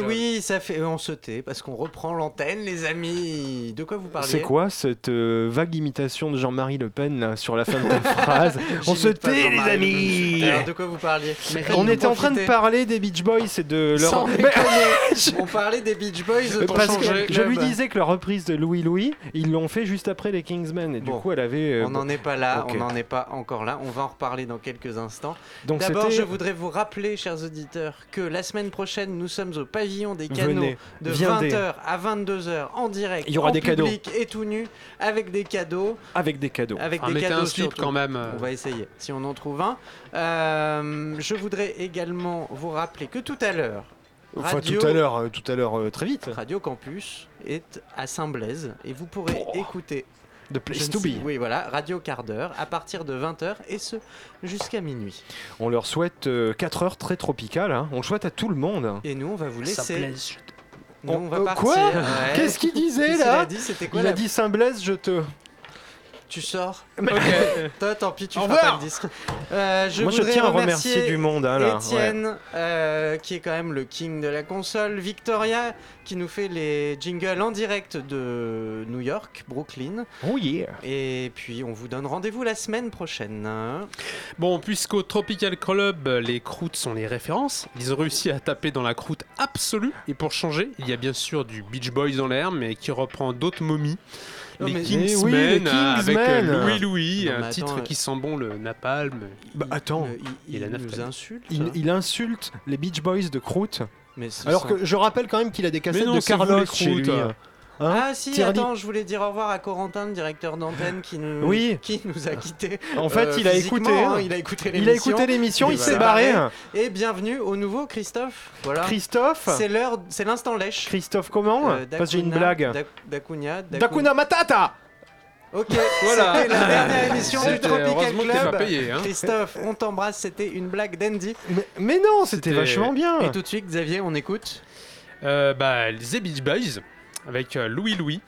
Mais oui, ça fait. On se tait parce qu'on reprend l'antenne, les amis. De quoi vous parliez C'est quoi cette euh, vague imitation de Jean-Marie Le Pen là, sur la fin de ta phrase? On se tait les amis. Alors, de quoi vous parliez? On était en train de parler des Beach Boys et de leur. Sans Mais- on parlait des Beach Boys Parce que je lui disais que la reprise de Louis Louis, ils l'ont fait juste après les Kingsmen et du coup elle avait. euh, On n'en est pas là, on n'en est pas encore là. On va en reparler dans quelques instants. Donc D'abord, je voudrais vous rappeler, chers auditeurs, que la semaine prochaine, nous sommes au pavillon des canaux Venez, de viendez. 20h à 22h en direct. Il y aura en des cadeaux. public et tout nu, avec des cadeaux. Avec des cadeaux. Avec Un des cadeaux un slip quand même. On va essayer, si on en trouve un. Euh, je voudrais également vous rappeler que tout à l'heure, Enfin Radio- tout à l'heure, euh, tout à l'heure euh, très vite. Radio Campus est à Saint-Blaise et vous pourrez écouter. The place to be. Oui, voilà, Radio Quart d'heure à partir de 20h et ce jusqu'à minuit. On leur souhaite 4 heures très tropicales. hein. On le souhaite à tout le monde. Et nous, on va vous laisser. Saint-Blaise, Nous, on va Euh, partir. quoi ouais. Qu'est-ce qu'il disait là qu'il a dit C'était quoi Il la- a dit Saint-Blaise, je te. Tu sors. Toi, tant pis, tu Au feras revoir. pas le disque. Euh, je Moi, je voudrais tiens à remercier du monde, hein, là, Étienne, euh, qui est quand même le king de la console. Victoria, qui nous fait les jingles en direct de New York, Brooklyn. Oh yeah. Et puis, on vous donne rendez-vous la semaine prochaine. Bon, puisqu'au Tropical Club, les croûtes sont les références, ils ont réussi à taper dans la croûte absolue. Et pour changer, il y a bien sûr du Beach Boys dans l'air, mais qui reprend d'autres momies. Les mais- Kingsmen, Eh oui, les euh, avec euh. Louis Louis, Non, un titre attends, qui sent bon le napalm. Bah attends, il, nous insulte. il, il insulte les Beach Boys de Croûte. Mais Alors que je rappelle quand même qu'il a des cassettes non, de Carlos chez lui. Hein. Hein ah si, Thierry- attends, je voulais dire au revoir à Corentin, le directeur d'antenne, qui nous, Oui. qui nous a quittés. En fait, euh, il a physiquement, écouté, hein, hein. il a écouté Il a l'émission. écouté l'émission, Et il s'est barré. Et bienvenue au nouveau Christophe. Voilà. Christophe C'est l'heure, c'est l'instant lèche. Christophe comment Euh, Parce que j'ai une blague. Dak- Dakuna, Dakuna. Dakuna Matata Ok, Voilà. c'était la dernière émission du Tropical Club. pas payé, hein. Christophe, on t'embrasse, c'était une blague d'Andy. mais, mais non, c'était C'était- vachement bien. Et tout de suite, Xavier, on écoute. Euh, bah, les Beach Boys, avec euh, Louis Louis.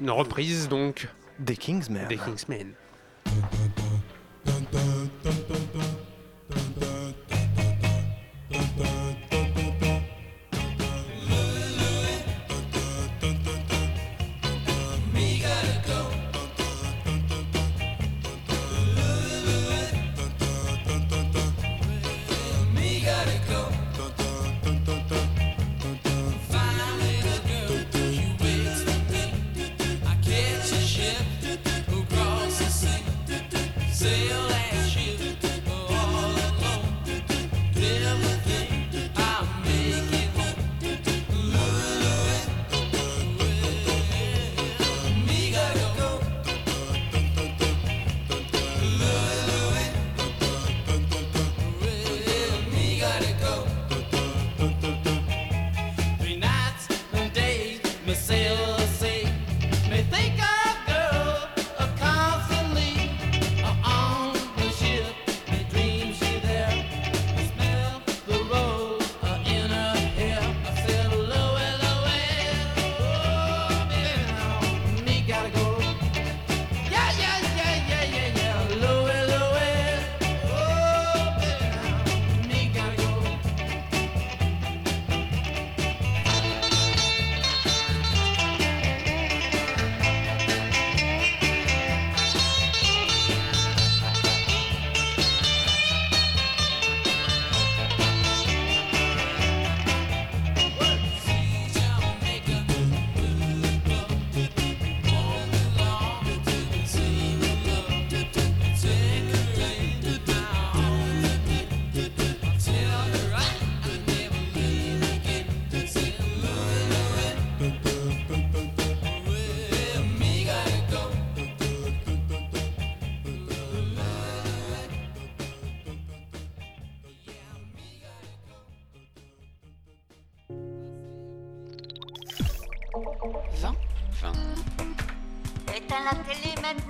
Une reprise donc Des Kingsmen. des Kingsmen. Éteins la télé maintenant.